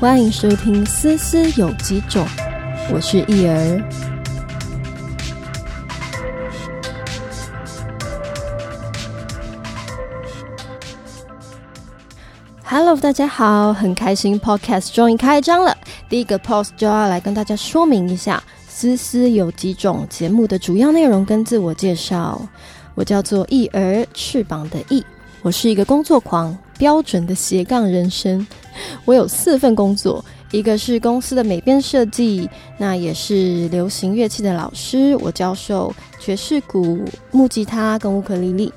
欢迎收听《思思有几种》，我是易儿。Hello，大家好，很开心 Podcast 终于开张了。第一个 Post 就要来跟大家说明一下《思思有几种》节目的主要内容跟自我介绍。我叫做易儿，翅膀的翼。我是一个工作狂，标准的斜杠人生。我有四份工作，一个是公司的美编设计，那也是流行乐器的老师，我教授爵士鼓、木吉他跟乌克丽丽，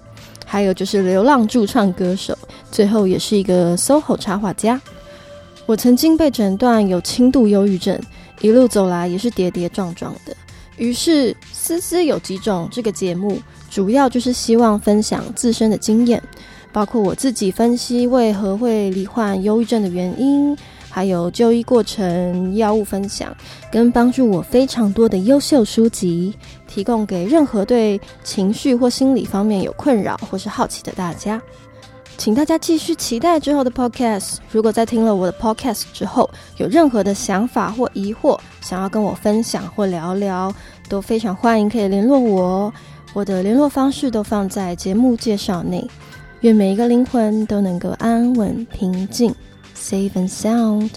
还有就是流浪驻唱歌手，最后也是一个 SOHO 插画家。我曾经被诊断有轻度忧郁症，一路走来也是跌跌撞撞的。于是，思思有几种这个节目，主要就是希望分享自身的经验。包括我自己分析为何会罹患忧郁症的原因，还有就医过程、药物分享，跟帮助我非常多的优秀书籍，提供给任何对情绪或心理方面有困扰或是好奇的大家。请大家继续期待之后的 podcast。如果在听了我的 podcast 之后，有任何的想法或疑惑，想要跟我分享或聊聊，都非常欢迎可以联络我。我的联络方式都放在节目介绍内。愿每一个灵魂都能够安稳平静，safe and sound。